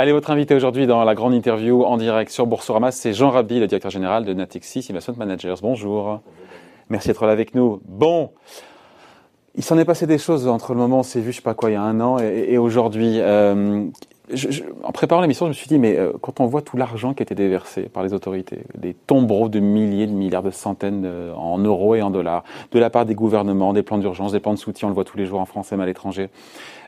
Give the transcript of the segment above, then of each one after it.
Allez, votre invité aujourd'hui dans la grande interview en direct sur Boursorama, c'est Jean Rabi, le directeur général de Natixis Investment Managers. Bonjour. Merci d'être là avec nous. Bon, il s'en est passé des choses entre le moment où on s'est vu, je sais pas quoi, il y a un an et, aujourd'hui. Euh, en préparant l'émission, je me suis dit, mais euh, quand on voit tout l'argent qui a été déversé par les autorités, des tombereaux de milliers, de milliards, de centaines euh, en euros et en dollars, de la part des gouvernements, des plans d'urgence, des plans de soutien, on le voit tous les jours en France et même à l'étranger,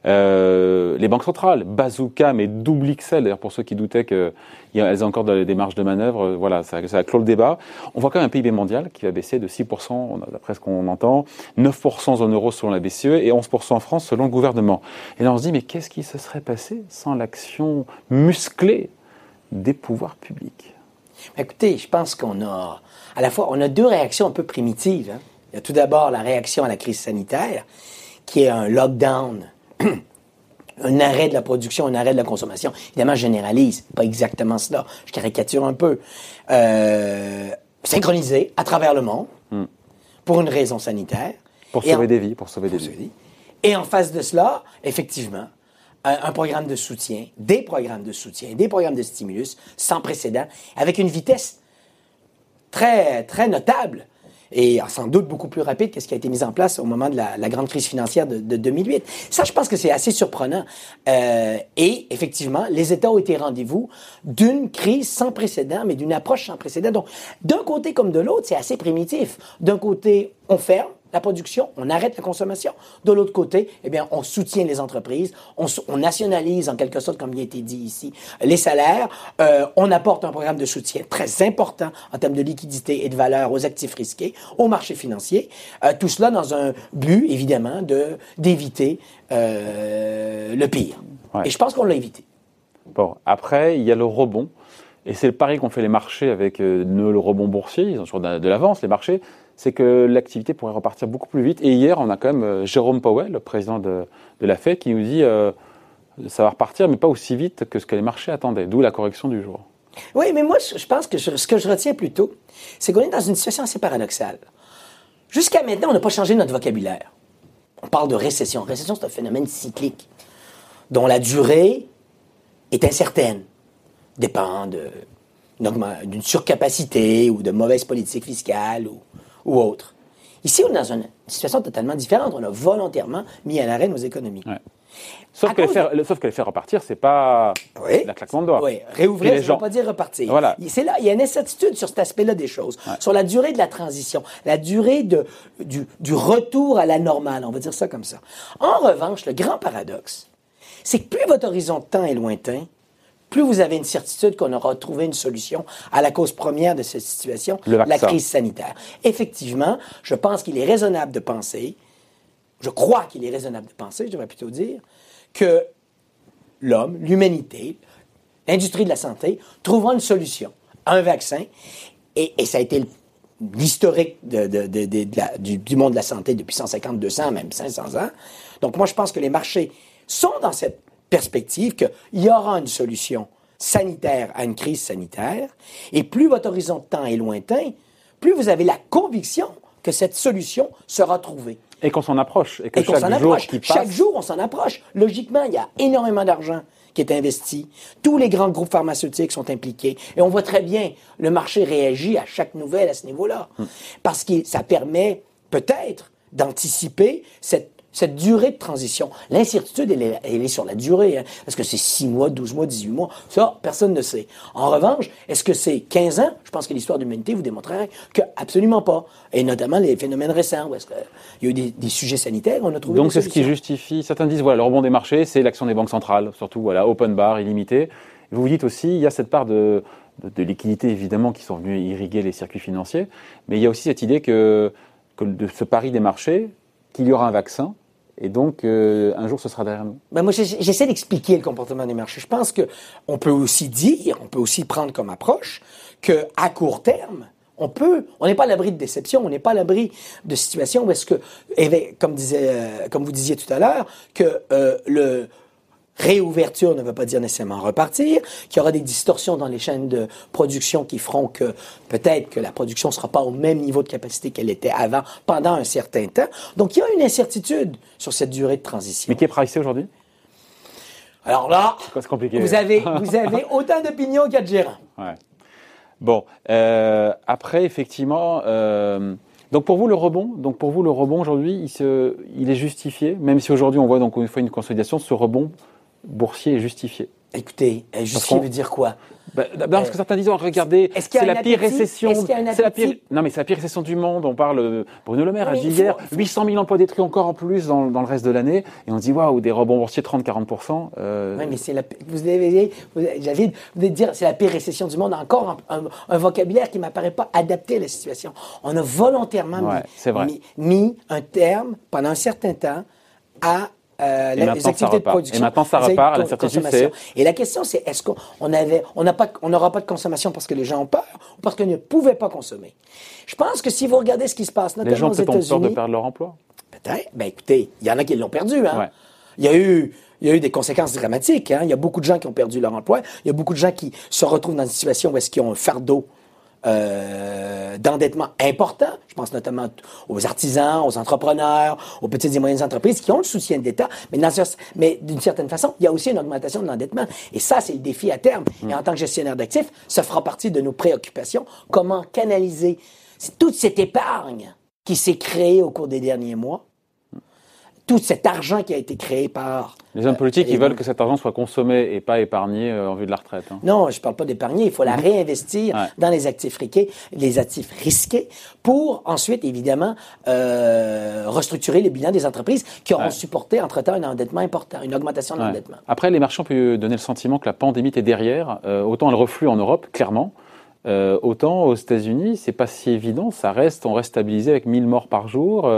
euh, les banques centrales, bazooka, mais double XL, d'ailleurs pour ceux qui doutaient qu'elles ont encore des marges de manœuvre, euh, voilà, ça, clôt le débat. On voit quand même un PIB mondial qui va baisser de 6%, d'après ce qu'on entend, 9% en zone euro selon la BCE et 11% en France selon le gouvernement. Et là on se dit, mais qu'est-ce qui se serait passé sans l'action musclée des pouvoirs publics? Écoutez, je pense qu'on a, à la fois, on a deux réactions un peu primitives. Hein. Il y a tout d'abord la réaction à la crise sanitaire, qui est un lockdown un arrêt de la production, un arrêt de la consommation. Évidemment, je généralise, pas exactement cela. Je caricature un peu. Euh, synchronisé à travers le monde hmm. pour une raison sanitaire. Pour sauver des vies, pour sauver des vies. Et en face de cela, effectivement, un, un, programme de soutien, des programmes de soutien, des programmes de stimulus sans précédent, avec une vitesse très, très notable et sans doute beaucoup plus rapide que ce qui a été mis en place au moment de la, grande crise financière de, 2008. Ça, je pense que c'est assez surprenant. Euh, et effectivement, les États ont été rendez-vous d'une crise sans précédent, mais d'une approche sans précédent. Donc, d'un côté comme de l'autre, c'est assez primitif. D'un côté, on ferme, la production, on arrête la consommation. De l'autre côté, eh bien, on soutient les entreprises, on, nationalise en quelque sorte, comme il a été dit ici, les salaires, euh, on apporte un programme de soutien très important en termes de liquidité et de valeur aux actifs risqués, aux marchés financiers. Euh, tout cela dans un but, évidemment, de d'éviter euh, le pire. Et je pense qu'on l'a évité. Bon, après, il y a le rebond. Et c'est le pari qu'ont fait les marchés avec le rebond boursier. Ils ont toujours de l'avance, les marchés c'est que l'activité pourrait repartir beaucoup plus vite. Et hier, on a quand même euh, Jérôme Powell, le président de, la Fed, qui nous dit euh, ça va repartir, mais pas aussi vite que ce que les marchés attendaient, d'où la correction du jour. Oui, mais moi, je pense que ce que je retiens plutôt, c'est qu'on est dans une situation assez paradoxale. Jusqu'à maintenant, on n'a pas changé notre vocabulaire. On parle de récession. Récession, c'est un phénomène cyclique dont la durée est incertaine, dépend d'une surcapacité ou de mauvaises politiques fiscales ou ou autre. Ici, on est dans une situation totalement différente. On a volontairement mis à l'arrêt nos économies. Sauf, que les faire, sauf que les faire repartir, c'est pas la claquement de doigts. Oui, réouvrir, ça ne veut pas dire repartir. Voilà. C'est là, il y a une incertitude sur cet aspect-là des choses, sur la durée de la transition, la durée de, du, du retour à la normale, on va dire ça comme ça. En revanche, le grand paradoxe, c'est que plus votre horizon de temps est lointain, plus vous avez une certitude qu'on aura trouvé une solution à la cause première de cette situation, la crise sanitaire. Effectivement, je pense qu'il est raisonnable de penser, je crois qu'il est raisonnable de penser, je devrais plutôt dire, que l'homme, l'humanité, l'industrie de la santé trouvera une solution, un vaccin, et, ça a été l'historique du, du monde de la santé depuis 150, 200, même 500 ans. Donc moi, je pense que les marchés sont dans cette perspective qu'il y aura une solution sanitaire à une crise sanitaire, et plus votre horizon de temps est lointain, plus vous avez la conviction que cette solution sera trouvée. Et qu'on s'en approche. Et que chaque, jour qui passe... chaque jour, on s'en approche. Logiquement, il y a énormément d'argent qui est investi. Tous les grands groupes pharmaceutiques sont impliqués. Et on voit très bien, le marché réagit à chaque nouvelle à ce niveau-là. Hmm. Parce que ça permet peut-être d'anticiper cette cette durée de transition. L'incertitude, elle, est sur la durée. Hein. Est-ce que c'est 6 mois, 12 mois, 18 mois? Ça, personne ne sait. En revanche, est-ce que c'est 15 ans? Je pense que l'histoire de l'humanité vous démontrerait que absolument pas. Et notamment les phénomènes récents, où est-ce qu'il y a eu des, sujets sanitaires, on a trouvé Donc c'est ce qui justifie, certains disent, voilà, le rebond des marchés, c'est l'action des banques centrales, surtout, voilà, open bar, illimité. Vous vous dites aussi, il y a cette part de, de, liquidité, évidemment, qui sont venus irriguer les circuits financiers, mais il y a aussi cette idée que, que de ce pari des marchés, qu'il y aura un vaccin, et donc, euh, un jour, ce sera derrière nous. Ben moi, j'essaie d'expliquer le comportement des marchés. Je pense que on peut aussi dire, on peut aussi prendre comme approche que à court terme, on peut, on n'est pas à l'abri de déception, on n'est pas à l'abri de situations où que, comme disait, euh, comme vous disiez tout à l'heure, que euh, le Réouverture ne veut pas dire nécessairement repartir, qu'il y aura des distorsions dans les chaînes de production qui feront que peut-être que la production ne sera pas au même niveau de capacité qu'elle était avant pendant un certain temps. Donc il y a une incertitude sur cette durée de transition. Mais qui est pricé aujourd'hui? Alors là, compliqué. Vous avez, vous avez autant d'opinions qu'il y a de gérants. Ouais. Bon, euh, après, effectivement, euh, donc pour vous le rebond, donc pour vous le rebond aujourd'hui, il, se, il est justifié, même si aujourd'hui on voit donc une fois une consolidation, ce rebond boursier est justifié. Écoutez, justifié veut dire quoi? Bah, parce que certains disent, regardez, c'est la pire récession. C'est la pire. Non, mais c'est la pire récession du monde. On parle. Bruno Le Maire a dit hier 800 000 emplois détruits encore en plus dans, le reste de l'année, et on dit waouh, des rebonds boursiers 30-40% euh... Oui, mais c'est la. Vous avez, vous vous dire, c'est la pire récession du monde. Encore un, vocabulaire qui m'apparaît pas adapté à la situation. On a volontairement mis un terme pendant un certain temps à euh, les activités de production. Et maintenant, ça repart. La certitude, c'est... Et la question, c'est est-ce qu'on avait, on n'a pas, on n'aura pas de consommation parce que les gens ont peur ou parce qu'ils ne pouvaient pas consommer? Je pense que si vous regardez ce qui se passe, notamment aux États-Unis... Les gens ont peur de perdre leur emploi? Peut-être. Ben, écoutez, il y en a qui l'ont perdu, hein. Il y a eu, il y a eu des conséquences dramatiques. Hein. Il y a beaucoup de gens qui ont perdu leur emploi. Il y a beaucoup de gens qui se retrouvent dans une situation où est-ce qu'ils ont un fardeau euh, d'endettement important. Je pense notamment aux artisans, aux entrepreneurs, aux petites et moyennes entreprises qui ont le soutien de l'État. Mais, mais d'une certaine façon, il y a aussi une augmentation de l'endettement. Et ça, c'est le défi à terme. Et en tant que gestionnaire d'actifs, ça fera partie de nos préoccupations. Comment canaliser toute cette épargne qui s'est créée au cours des derniers mois tout cet argent qui a été créé par... Les hommes politiques, ils veulent que cet argent soit consommé et pas épargné euh, en vue de la retraite. Hein. Non, je ne parle pas d'épargner, il faut la mhm. réinvestir dans les actifs risqués, les actifs risqués, pour ensuite, évidemment, euh, restructurer les bilans des entreprises qui auront supporté, entre-temps, un endettement important, une augmentation de l'endettement. Après, les marchands peuvent donner le sentiment que la pandémie est derrière. Euh, autant elle reflue en Europe, clairement. autant aux États-Unis, c'est pas si évident. Ça reste, on reste stabilisé avec 1000 morts par jour.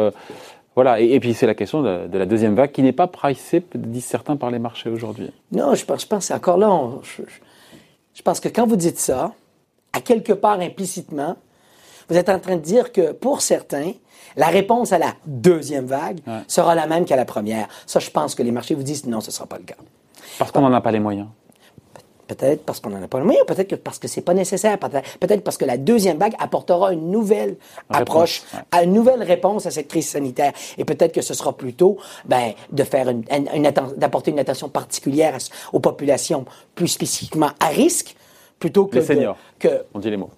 Voilà, et, puis c'est la question de, la deuxième vague qui n'est pas pricée, disent certains, par les marchés aujourd'hui. Non, je pense, je pense encore là, je, pense que quand vous dites ça, à quelque part implicitement, vous êtes en train de dire que pour certains, la réponse à la deuxième vague sera la même qu'à la première. Ça, je pense que les marchés vous disent non, ce ne sera pas le cas. Parce qu'on n'en a pas les moyens. Peut-être parce qu'on n'en a pas le moyen, peut-être que parce que c'est pas nécessaire, peut-être parce que la deuxième vague apportera une nouvelle approche, une nouvelle réponse à cette crise sanitaire. Et peut-être que ce sera plutôt ben, de faire une, d'apporter une attention particulière aux populations plus spécifiquement à risque, plutôt que les seniors. que on dit les mots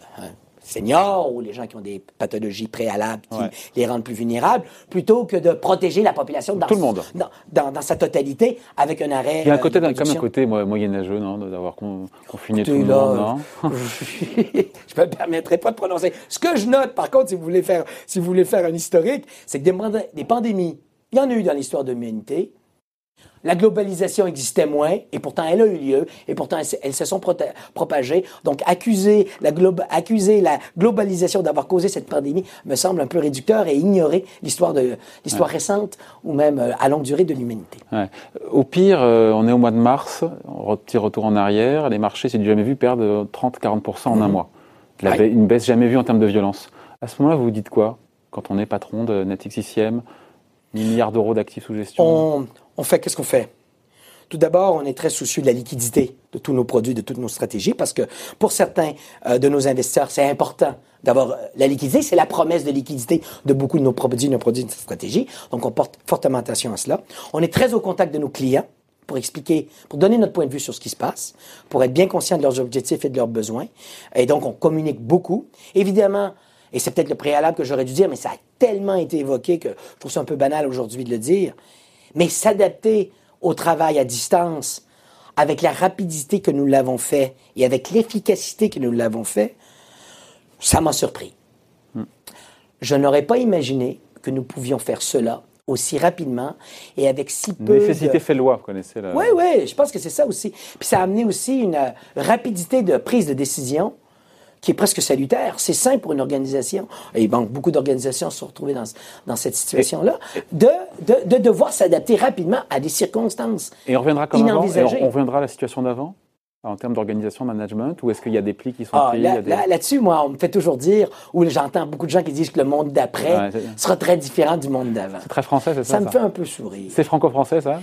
seniors ou les gens qui ont des pathologies préalables qui les rendent plus vulnérables, plutôt que de protéger la population dans, Tout le monde. Dans, sa totalité avec un arrêt. Il y a un côté, euh, comme un côté moyenâgeux, non, d'avoir confiné tout le monde, non? Je me permettrai pas de prononcer. Ce que je note, par contre, si vous voulez faire, si vous voulez faire un historique, c'est que des, des pandémies, il y en a eu dans l'histoire de l'humanité. La globalisation existait moins, et pourtant elle a eu lieu, et pourtant elles, se sont propagées. Donc accuser la, accuser la globalisation d'avoir causé cette pandémie me semble un peu réducteur et ignorer l'histoire de l'histoire récente ou même euh, à longue durée de l'humanité. Au pire, euh, on est au mois de mars, petit retour en arrière, les marchés, c'est du jamais vu, perdent 30-40% en un mhm. mois. Une baisse jamais vue en termes de violence. À ce moment-là, vous vous dites quoi quand on est patron de NetXCM milliards d'euros d'actifs sous gestion? On fait, qu'est-ce qu'on fait? Tout d'abord, on est très soucieux de la liquidité de tous nos produits, de toutes nos stratégies, parce que pour certains euh, de nos investisseurs, c'est important d'avoir euh, la liquidité. C'est la promesse de liquidité de beaucoup de nos produits, nos produits, de stratégies. Donc, on porte fortement attention à cela. On est très au contact de nos clients pour expliquer, pour donner notre point de vue sur ce qui se passe, pour être bien conscient de leurs objectifs et de leurs besoins. Et donc, on communique beaucoup. Évidemment, et c'est peut-être le préalable que j'aurais dû dire, mais ça a tellement été évoqué que je trouve ça un peu banal aujourd'hui de le dire mais s'adapter au travail à distance avec la rapidité que nous l'avons fait et avec l'efficacité que nous l'avons fait, ça m'a surpris. Hmm. Je n'aurais pas imaginé que nous pouvions faire cela aussi rapidement et avec si peu. Nécessité fait loi, vous connaissez la. Oui, oui, je pense que c'est ça aussi. Puis ça a amené aussi une rapidité de prise de décision qui est presque salutaire. C'est simple pour une organisation, et bon, beaucoup d'organisations se sont retrouvées dans, dans cette situation-là, de, de, de, devoir s'adapter rapidement à des circonstances. Et on reviendra comme avant, on reviendra à la situation d'avant en termes d'organisation, management, ou est-ce qu'il y a des plis qui sont ah, pris Là-dessus, moi, on me fait toujours dire, ou j'entends beaucoup de gens qui disent que le monde d'après sera très différent du monde d'avant. C'est très français, c'est ça Ça me fait un peu sourire. C'est franco-français, ça?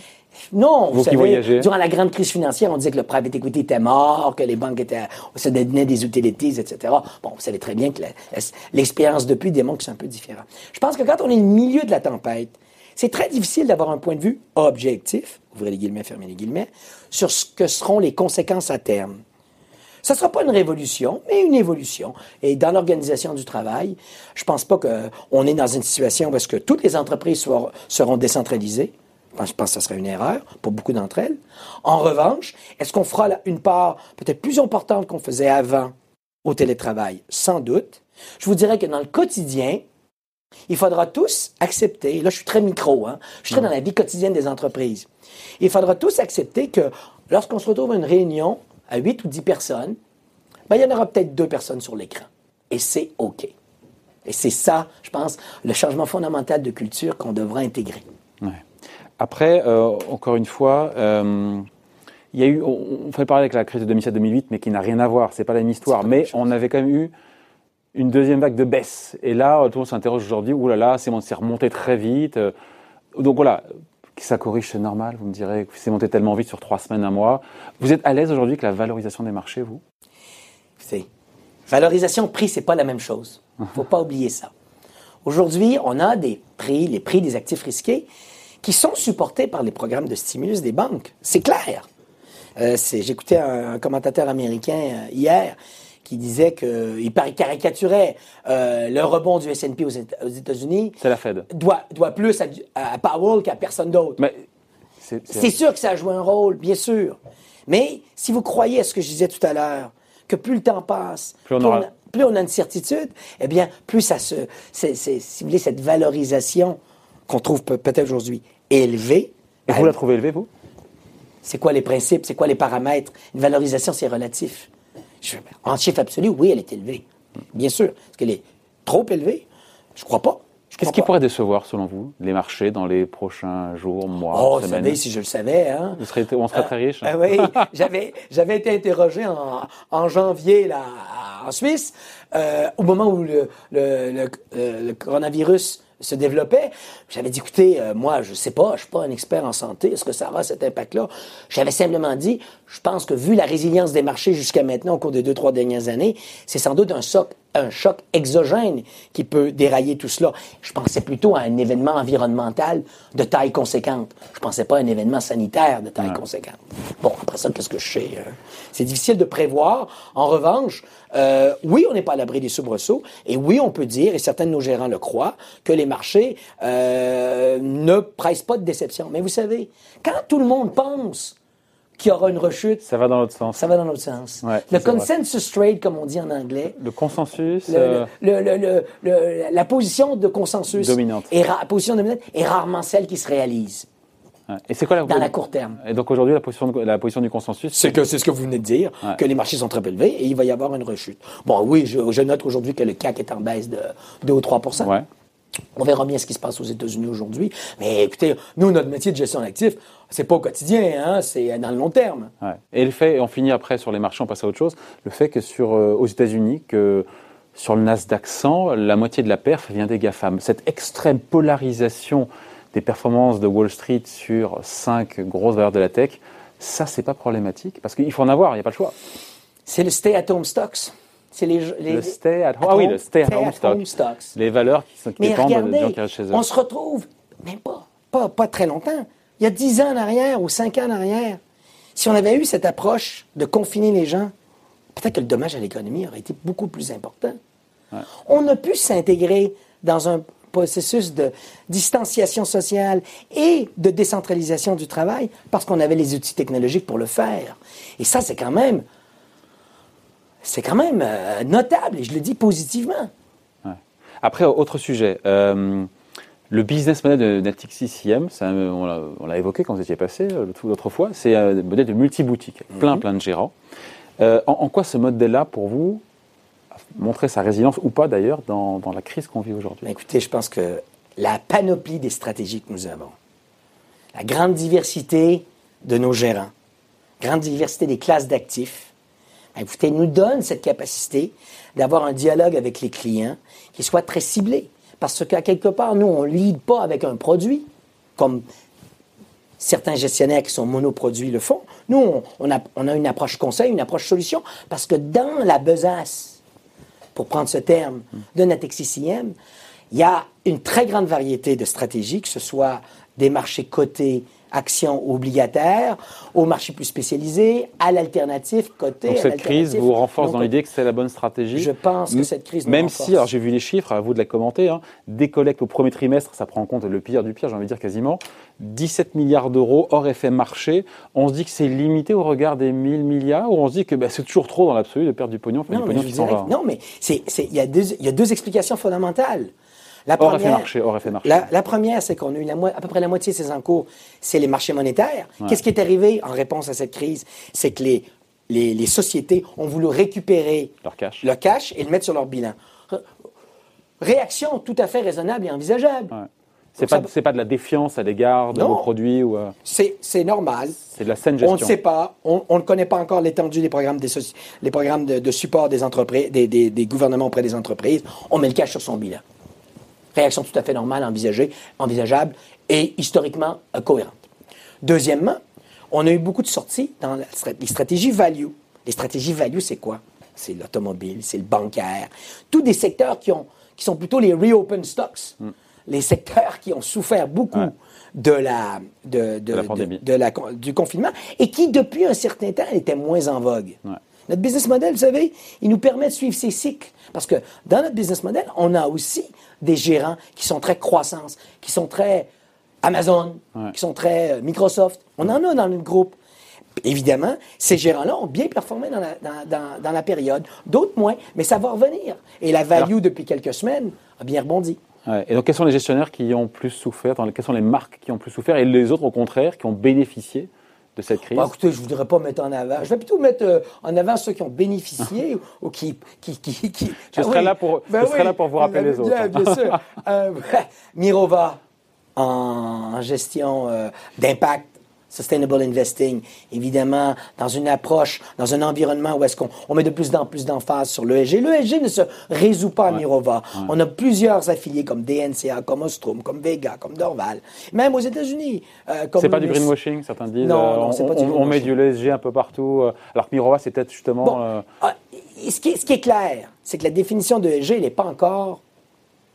Non, vous, savez, durant la grande crise financière, on disait que le private equity était mort, que les banques étaient, se donnaient des utilities, etc. Bon, vous savez très bien que l'expérience depuis démontre que c'est un peu différent. Je pense que quand on est au milieu de la tempête, c'est très difficile d'avoir un point de vue objectif, ouvrez les guillemets, fermez les guillemets, sur ce que seront les conséquences à terme. Ça ne sera pas une révolution, mais une évolution. Et dans l'organisation du travail, je ne pense pas qu'on est dans une situation où est-ce que toutes les entreprises seront décentralisées. Je pense que ce serait une erreur pour beaucoup d'entre elles. En revanche, est-ce qu'on fera une part peut-être plus importante qu'on faisait avant au télétravail? Sans doute. Je vous dirais que dans le quotidien, il faudra tous accepter, là je suis très micro, hein, je suis très dans la vie quotidienne des entreprises. Il faudra tous accepter que lorsqu'on se retrouve à une réunion à 8 ou 10 personnes, ben, il y en aura peut-être deux personnes sur l'écran. Et c'est OK. Et c'est ça, je pense, le changement fondamental de culture qu'on devra intégrer. Après, euh, encore une fois, euh, il y a eu, on, fait parler avec la crise de 2007-2008, mais qui n'a rien à voir, c'est pas la même histoire. Mais on avait quand même eu une deuxième vague de baisse. Et là, tout le monde s'interroge aujourd'hui, oulala, c'est remonté très vite. Euh, donc voilà, ça corrige, c'est normal, vous me direz, c'est monté tellement vite sur trois semaines, un mois. Vous êtes à l'aise aujourd'hui avec la valorisation des marchés, vous? C'est valorisation prix, c'est pas la même chose. Faut pas oublier ça. Aujourd'hui, on a des prix, les prix des actifs risqués, qui sont supportés par les programmes de stimulus des banques. C'est clair. Euh, J'écoutais un, commentateur américain euh, hier qui disait qu'il caricaturait euh, le rebond du S&P aux, États-Unis. C'est la Fed. Doit, doit plus à, Powell qu'à personne d'autre. C'est sûr que ça joue un rôle, bien sûr. Mais si vous croyez à ce que je disais tout à l'heure, que plus le temps passe, plus on, a, plus on, a, une certitude, eh bien, plus ça se, si vous voulez, cette valorisation qu'on trouve peut-être aujourd'hui élevée. Et vous la trouvez élevée, vous? C'est quoi les principes? C'est quoi les paramètres? Une valorisation, c'est relatif. en chiffre absolu, oui, elle est élevée. Bien sûr. Est-ce qu'elle est trop élevée? Je crois pas. Qu'est-ce qui pourrait décevoir, selon vous, les marchés dans les prochains jours, mois, oh, semaines? Savez, si je le savais, hein. Vous serez, on serait très riche. Euh, oui, j'avais, j'avais été interrogé en, en, janvier là, en Suisse, euh, au moment où le, le, le, euh, le coronavirus se développait. J'avais dit, écoutez, euh, moi, je sais pas, je suis pas un expert en santé, est-ce que ça aura cet impact-là? J'avais simplement dit, je pense que vu la résilience des marchés jusqu'à maintenant au cours des deux, trois dernières années, c'est sans doute un choc, un choc exogène qui peut dérailler tout cela. Je pensais plutôt à un événement environnemental de taille conséquente. Je pensais pas à un événement sanitaire de taille conséquente. Bon, après ça, qu'est-ce que je sais? Hein? C'est difficile de prévoir. En revanche, euh, oui, on n'est pas à l'abri des soubresauts, et oui, on peut dire, et certains de nos gérants le croient, que les marchés euh, ne pressent pas de déception. Mais vous savez, quand tout le monde pense qu'il y aura une rechute. Ça va dans l'autre sens. Ça va dans l'autre sens. le consensus trade, comme on dit en anglais. Le consensus. Le, euh, la position de consensus. Dominante. la position dominante est rarement celle qui se réalise. Et c'est quoi la dans la court terme Et donc aujourd'hui, la position, la position du consensus C'est que c'est ce que vous venez de dire, que les marchés sont très élevés et il va y avoir une rechute. Bon, oui, je, note aujourd'hui que le CAC est en baisse de 2 ou 3 ouais. On verra bien ce qui se passe aux États-Unis aujourd'hui. Mais écoutez, nous, notre métier de gestion d'actifs, c'est pas au quotidien, hein, c'est dans le long terme. Ouais. Et le fait, on finit après sur les marchés, on passe à autre chose, le fait que sur, euh, aux États-Unis, que sur le Nasdaq 100, la moitié de la perf vient des GAFAM. Cette extrême polarisation des performances de Wall Street sur cinq grosses valeurs de la tech, ça, c'est pas problématique parce qu'il faut en avoir, il n'y a pas le choix. C'est le stay-at-home stocks. C'est les, le stay at home. Ah oui, le stay at home, stocks. Les valeurs qui, sont, qui dépendent de gens qui restent chez eux. On se retrouve, même pas, pas, pas très longtemps, il y a dix ans en arrière ou cinq ans en arrière, si on avait eu cette approche de confiner les gens, peut-être que le dommage à l'économie aurait été beaucoup plus important. On a pu s'intégrer dans un processus de distanciation sociale et de décentralisation du travail parce qu'on avait les outils technologiques pour le faire. Et ça, c'est quand même, c'est quand même euh, notable, et je le dis positivement. Après, autre sujet. Euh, le business model de Natixis IM, on l'a évoqué quand vous étiez passé euh, l'autre fois, c'est un modèle de multi-boutique, plein, mhm. plein de gérants. en, quoi ce modèle-là, pour vous, montrer sa résilience ou pas d'ailleurs dans, dans, la crise qu'on vit aujourd'hui? Écoutez, je pense que la panoplie des stratégies que nous avons, la grande diversité de nos gérants, grande diversité des classes d'actifs, écoutez, nous donne cette capacité d'avoir un dialogue avec les clients qui soit très ciblé. Parce qu'à quelque part, nous, on ne lead pas avec un produit, comme certains gestionnaires qui sont monoproduits le font. Nous, on a, une approche conseil, une approche solution, parce que dans la besace pour prendre ce terme, de Natexis Il y a une très grande variété de stratégies, que ce soit des marchés cotés, actions obligataires, aux marchés plus spécialisés, à l'alternative côté. Donc cette crise vous renforce dans l'idée que c'est la bonne stratégie Je pense que cette crise Même si, alors j'ai vu les chiffres, à vous de la commenter, hein, des collectes au premier trimestre, ça prend en compte le pire du pire, j'ai envie de dire quasiment, 17 milliards d'euros hors effet marché. On se dit que c'est limité au regard des 1000 milliards ou on se dit que bah, c'est toujours trop dans l'absolu de perdre du pognon, non, du pognon qui s'en va? Non, mais il y, y a deux explications fondamentales. La première, marché. La, première, c'est qu'on a eu à peu près la moitié de ces encours, c'est les marchés monétaires. Qu'est-ce qui est arrivé en réponse à cette crise? C'est que les, les, sociétés ont voulu récupérer leur cash. leur cash et le mettre sur leur bilan. Réaction tout à fait raisonnable et envisageable. C'est pas, pas de la défiance à l'égard de vos produits ou. Euh, c'est normal. C'est de la saine gestion. On ne sait pas. On, ne connaît pas encore l'étendue des programmes, des les programmes de, support des entreprises, des, des, des, gouvernements auprès des entreprises. On met le cash sur son bilan. Réaction tout à fait normale, envisagée, envisageable et historiquement euh, cohérente. Deuxièmement, on a eu beaucoup de sorties dans les stratégies value. Les stratégies value, c'est quoi? C'est l'automobile, c'est le bancaire. Tous des secteurs qui, ont, qui sont plutôt les reopen stocks. Mm. Les secteurs qui ont souffert beaucoup de la, de, de, la, du confinement et qui, depuis un certain temps, étaient moins en vogue. Notre business model, vous savez, il nous permet de suivre ces cycles. Parce que dans notre business model, on a aussi des gérants qui sont très croissance, qui sont très Amazon, qui sont très euh, Microsoft. On en a dans notre groupe. Évidemment, ces gérants-là ont bien performé dans la, dans, la période, d'autres moins, mais ça va revenir. Et la value, depuis quelques semaines, a bien rebondi. Et donc, quels sont les gestionnaires qui ont plus souffert Quelles sont les marques qui ont plus souffert Et les autres, au contraire, qui ont bénéficié de cette crise? Bah, écoutez, je ne voudrais pas mettre en avant. Je vais plutôt mettre euh, en avant ceux qui ont bénéficié ou, qui, qui, qui, qui... Je, serai, là pour, je ben serai là pour vous rappeler les autres. Bien, sûr. euh, Mirova en, gestion euh, d'impact Sustainable Investing, évidemment, dans une approche, dans un environnement où est-ce qu'on on met de plus en plus d'emphase sur l'ESG. L'ESG ne se résout pas à Mirova. On a plusieurs affiliés comme DNCA, comme Ostrom, comme Vega, comme Dorval, même aux États-Unis. Euh, c'est pas du greenwashing, certains disent. Non, non euh, c'est pas du on, on met du ESG un peu partout. Euh, alors que Mirova, c'est peut-être justement. Euh, ah, ce, qui est, ce, qui est, clair, c'est que la définition de ESG, n'est pas encore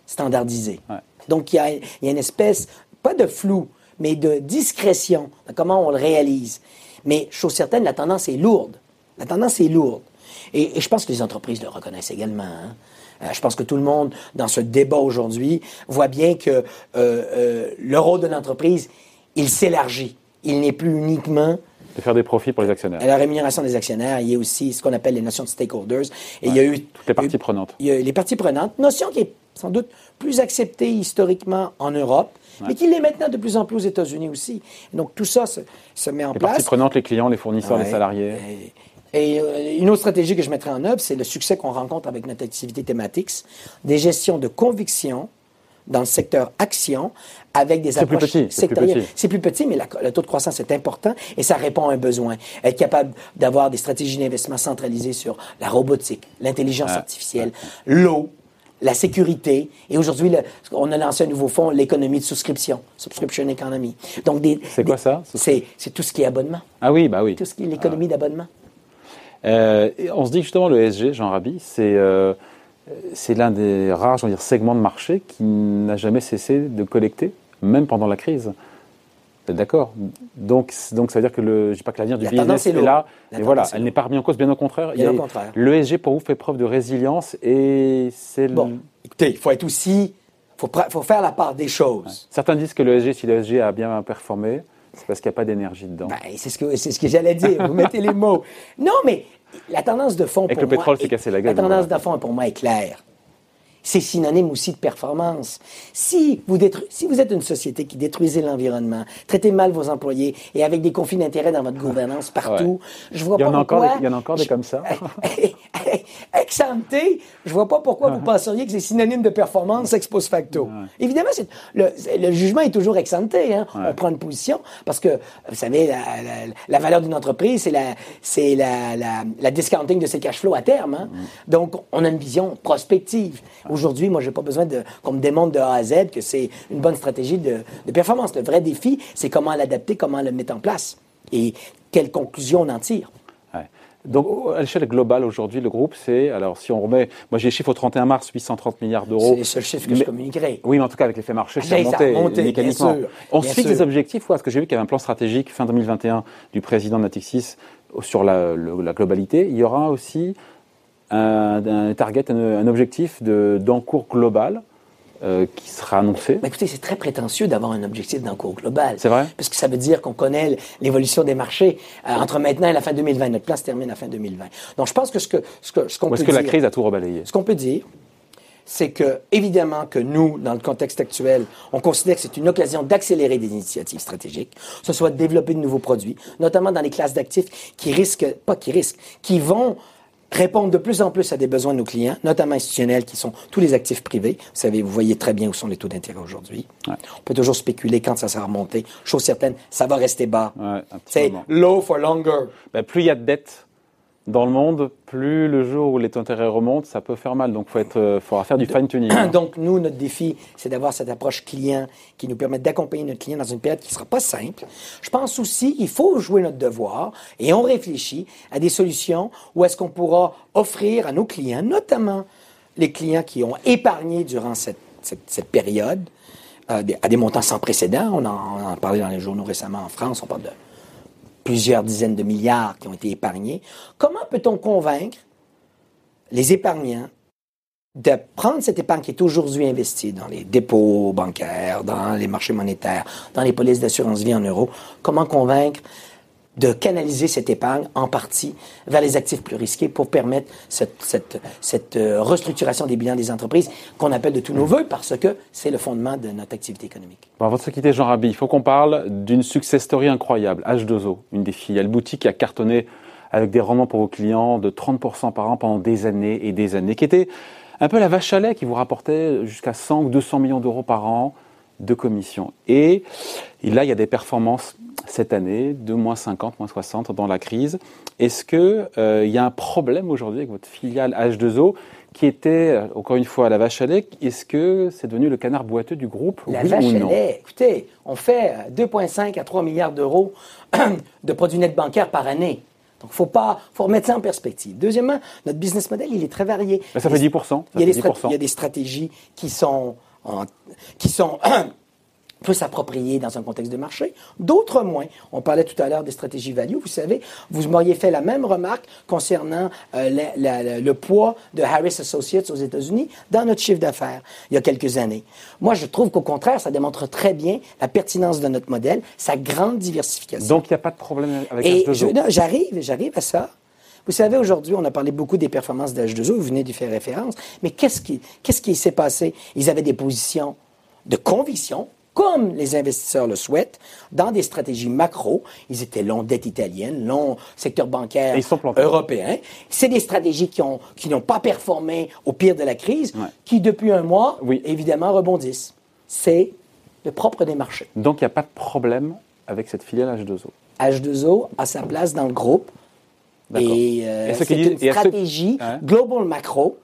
standardisée. Donc, il y a, il y a une espèce, pas de flou, mais de discrétion comment on le réalise. Mais, chose certaine, la tendance est lourde. La tendance est lourde. Et, je pense que les entreprises le reconnaissent également. Hein. Euh, je pense que tout le monde, dans ce débat aujourd'hui, voit bien que euh, euh, le rôle de l'entreprise, il s'élargit. Il n'est plus uniquement de faire des profits pour les actionnaires. la rémunération des actionnaires, il y a aussi ce qu'on appelle les notions de stakeholders. Et il y a eu toutes les parties prenantes. Il y a les parties prenantes, notion qui est sans doute plus acceptée historiquement en Europe, mais qui l'est maintenant de plus en plus aux États-Unis aussi. donc tout ça se, met en place. Les parties prenantes, les clients, les fournisseurs, les salariés. Et, euh, une autre stratégie que je mettrai en œuvre, c'est le succès qu'on rencontre avec notre activité thématique, des gestions de conviction dans le secteur action avec des approches sectorielles. C'est plus petit, mais le taux de croissance est important et ça répond à un besoin. Être capable d'avoir des stratégies d'investissement centralisées sur la robotique, l'intelligence artificielle, l'eau, la sécurité. Et aujourd'hui, on a lancé un nouveau fonds, l'économie de souscription, subscription economy. Donc, c'est quoi ça C'est tout ce qui est abonnement. Ah oui, bah oui. Tout ce qui est l'économie ah. d'abonnement. Euh, on se dit justement le SG, Jean Rabi, c'est euh, c'est l'un des rares, dire, segments de marché qui n'a jamais cessé de collecter, même pendant la crise. D'accord? Donc, donc, ça veut dire que le, je dis pas que l'avenir du business est, là, mais voilà, elle n'est pas remise en cause, bien au contraire. Bien au contraire. L'ESG, pour vous, fait preuve de résilience et c'est Bon, écoutez, il faut être aussi, faut, faut faire la part des choses. Certains disent que l'ESG, si l'ESG a bien performé, c'est parce qu'il n'y a pas d'énergie dedans. Ben, c'est ce que, c'est ce que j'allais dire. Vous mettez les mots. Non, mais la tendance de fond Avec pour le pétrole, c'est cassé la gueule. La tendance de fond, pour moi, est claire c'est synonyme aussi de performance. Si vous, si vous êtes une société qui détruisez l'environnement, traitez mal vos employés et avec des conflits d'intérêts dans votre gouvernance partout, je vois il pas pourquoi... Il y en a encore des comme ça. ex je vois pas pourquoi vous penseriez que c'est synonyme de performance ex post facto. Évidemment, le, le, jugement est toujours ex hein. On prend une position parce que, vous savez, la, la, valeur d'une entreprise, c'est la, c'est la, la, discounting de ses cash flows à terme. Hein. Mm. Donc, on a une vision prospective. Aujourd'hui, moi, j'ai pas besoin qu'on me démontre de A à Z que c'est une bonne stratégie de, de performance. Le vrai défi, c'est comment l'adapter, comment le mettre en place et quelle conclusion on en tire. Donc, à l'échelle globale, aujourd'hui, le groupe, c'est, alors si on remet, moi j'ai les chiffres au 31 mars, 830 milliards d'euros. C'est les seuls chiffres que je communiquerai. Oui, mais en tout cas, avec l'effet marché, c'est monté, monté mécaniquement. on se fixe des objectifs, parce que j'ai vu qu'il y avait un plan stratégique fin 2021 du président de Natixis sur la, globalité. Il y aura aussi un, target, un, objectif d'encours global euh, qui sera annoncé Écoutez, c'est très prétentieux d'avoir un objectif d'encours global. C'est vrai Parce que ça veut dire qu'on connaît l'évolution des marchés euh, entre maintenant et la fin 2020. Notre plan se termine à la fin 2020. Donc, je pense que ce qu'on ce que, ce qu'on peut est-ce que la crise a tout rebalayé? Ce qu'on peut dire, c'est que, évidemment, que nous, dans le contexte actuel, on considère que c'est une occasion d'accélérer des initiatives stratégiques, que ce soit de développer de nouveaux produits, notamment dans les classes d'actifs qui risquent, pas qui risquent, qui vont répondre de plus en plus à des besoins de nos clients, notamment institutionnels, qui sont tous les actifs privés. Vous savez, vous voyez très bien où sont les taux d'intérêt aujourd'hui. On peut toujours spéculer quand ça sera remonté. Chose certaine, ça va rester bas. C'est low for longer. Ben, plus il y a de dettes, dans le monde, plus le jour où les taux d'intérêt remontent, ça peut faire mal. Donc, il euh, faudra faire du fine-tuning. Donc, nous, notre défi, c'est d'avoir cette approche client qui nous permet d'accompagner notre client dans une période qui ne sera pas simple. Je pense aussi qu'il faut jouer notre devoir et on réfléchit à des solutions où est-ce qu'on pourra offrir à nos clients, notamment les clients qui ont épargné durant cette, cette, période, euh, à des montants sans précédent. On en, on en a parlé dans les journaux récemment en France. On parle de plusieurs dizaines de milliards qui ont été épargnés. Comment peut-on convaincre les épargnants de prendre cette épargne qui est aujourd'hui investie dans les dépôts bancaires, dans les marchés monétaires, dans les polices d'assurance vie en euros, comment convaincre de canaliser cette épargne en partie vers les actifs plus risqués pour permettre cette, cette, cette euh, restructuration des bilans des entreprises qu'on appelle de tous nos voeux parce que c'est le fondement de notre activité économique. Bon, avant de se quitter, Jean Rabi, il faut qu'on parle d'une success story incroyable. H2O, une des filiales boutique qui a cartonné avec des rendements pour vos clients de 30% par an pendant des années et des années, qui était un peu la vache à lait qui vous rapportait jusqu'à 100 ou 200 millions d'euros par an de commissions. Et, et là, il y a des performances cette année de moins 50, moins 60 dans la crise. Est-ce qu'il euh, y a un problème aujourd'hui avec votre filiale H2O qui était, euh, encore une fois, la vache à lait? Est-ce que c'est devenu le canard boiteux du groupe La vache à lait, écoutez, on fait 2,5 à 3 milliards d'euros de produits nets bancaires par année. Donc, il faut pas, faut remettre ça en perspective. Deuxièmement, notre business model, il est très varié. ça fait 10%. il, y a des il y a des stratégies qui sont, qui sont peut s'approprier dans un contexte de marché, d'autres moins. On parlait tout à l'heure des stratégies value. Vous savez, vous m'auriez fait la même remarque concernant euh, le poids de Harris Associates aux États-Unis dans notre chiffre d'affaires il y a quelques années. Moi, je trouve qu'au contraire, ça démontre très bien la pertinence de notre modèle, sa grande diversification. Donc, il n'y a pas de problème avec Et J'arrive, j'arrive à ça. Vous savez, aujourd'hui, on a parlé beaucoup des performances d'H2O, vous venez d'y faire référence, mais qu'est-ce qui, qu'est-ce qui s'est passé? Ils avaient des positions de conviction, comme les investisseurs le souhaitent, dans des stratégies macro. Ils étaient long dette italienne, long secteur bancaire européen. C'est des stratégies qui ont qui n'ont pas performé au pire de la crise, qui depuis un mois, évidemment, rebondissent. C'est le propre des marchés. Donc il n'y a pas de problème avec cette filiale H2O. H2O a sa place dans le groupe. Et, euh, c'est une stratégie global macro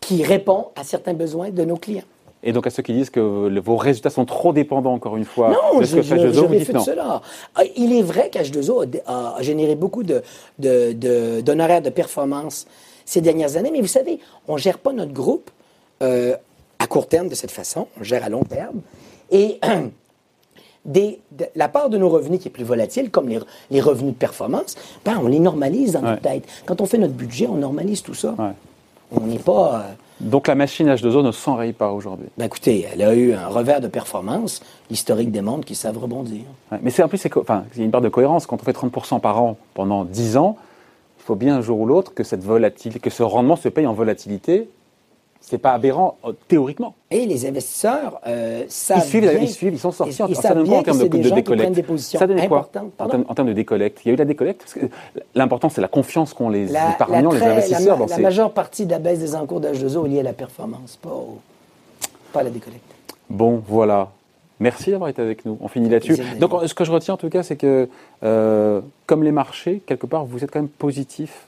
qui répond à certains besoins de nos clients. Et donc à ceux qui disent que vos résultats sont trop dépendants, encore une fois, de ce que fait H2O, vous dites non. Cela. Ah, il est vrai qu'H2O a, généré beaucoup d'honoraires de, de, de, performance ces dernières années, mais vous savez, on ne gère pas notre groupe euh, à court terme de cette façon, on gère à long terme. Et des, la part de nos revenus qui est plus volatile, comme les, les revenus de performance, ben, on les normalise dans notre tête. Quand on fait notre budget, on normalise tout ça. On n'est pas... Euh, donc la machine H2O ne s'enraye pas aujourd'hui. Ben écoutez, elle a eu un revers de performance. L'historique démontre qu'ils savent rebondir. mais c'est en plus, enfin, il y a une part de cohérence. Quand on fait 30% par an pendant 10 ans, il faut bien un jour ou l'autre que cette volatilité, que ce rendement se paye en volatilité c'est pas aberrant euh, théoriquement. Et les investisseurs euh, savent ils suivent, ils suivent, ils sont sortis. Ils, ça donne quoi en termes de, de décollecte Ça donne quoi en termes, de décollecte Il y a eu la décollecte L'important, c'est la confiance qu'ont les épargnants, les investisseurs. La, la majeure partie de la baisse des encours d'H2O est liée à la performance, pas, pas à la décollecte. Bon, voilà. Merci d'avoir été avec nous. On finit là-dessus. Donc, ce que je retiens en tout cas, c'est que, euh, comme les marchés, quelque part, vous êtes quand même positif,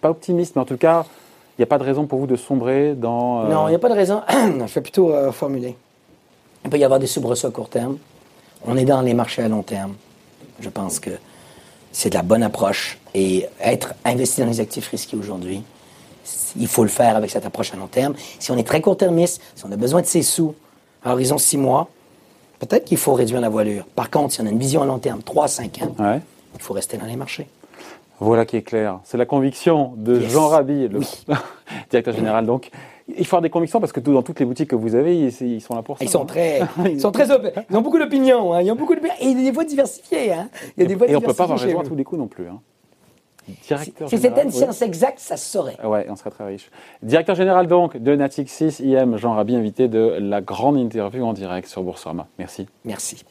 pas optimiste, mais en tout cas, il n'y a pas de raison pour vous de sombrer dans... Euh, non, il n'y a pas de raison. je vais plutôt euh, formuler. Il peut y avoir des soubresauts à court terme. On est dans les marchés à long terme. Je pense que c'est de la bonne approche. Et être investi dans les actifs risqués aujourd'hui, il faut le faire avec cette approche à long terme. Si on est très court-termiste, si on a besoin de ses sous à horizon six mois, peut-être qu'il faut réduire la voilure. Par contre, si on a une vision à long terme, 3-5 ans, il faut rester dans les marchés. Voilà qui est clair. C'est la conviction de Jean Rabi, le directeur général. Donc, il faut avoir des convictions parce que dans toutes les boutiques que vous avez, ils, sont là pour ça. Ils sont hein. très, ils sont très, ils ont beaucoup d'opinions. Hein. Ils ont beaucoup de, et des voix diversifiées. Hein. Il y a des voix et, on ne peut pas avoir raison à tous les coups non plus. Hein. Directeur si c'était une science exacte, ça se saurait. Ouais, on serait très riche. Directeur général donc de Natixis IM, Jean Rabi, invité de la grande interview en direct sur Boursorama. Merci. Merci.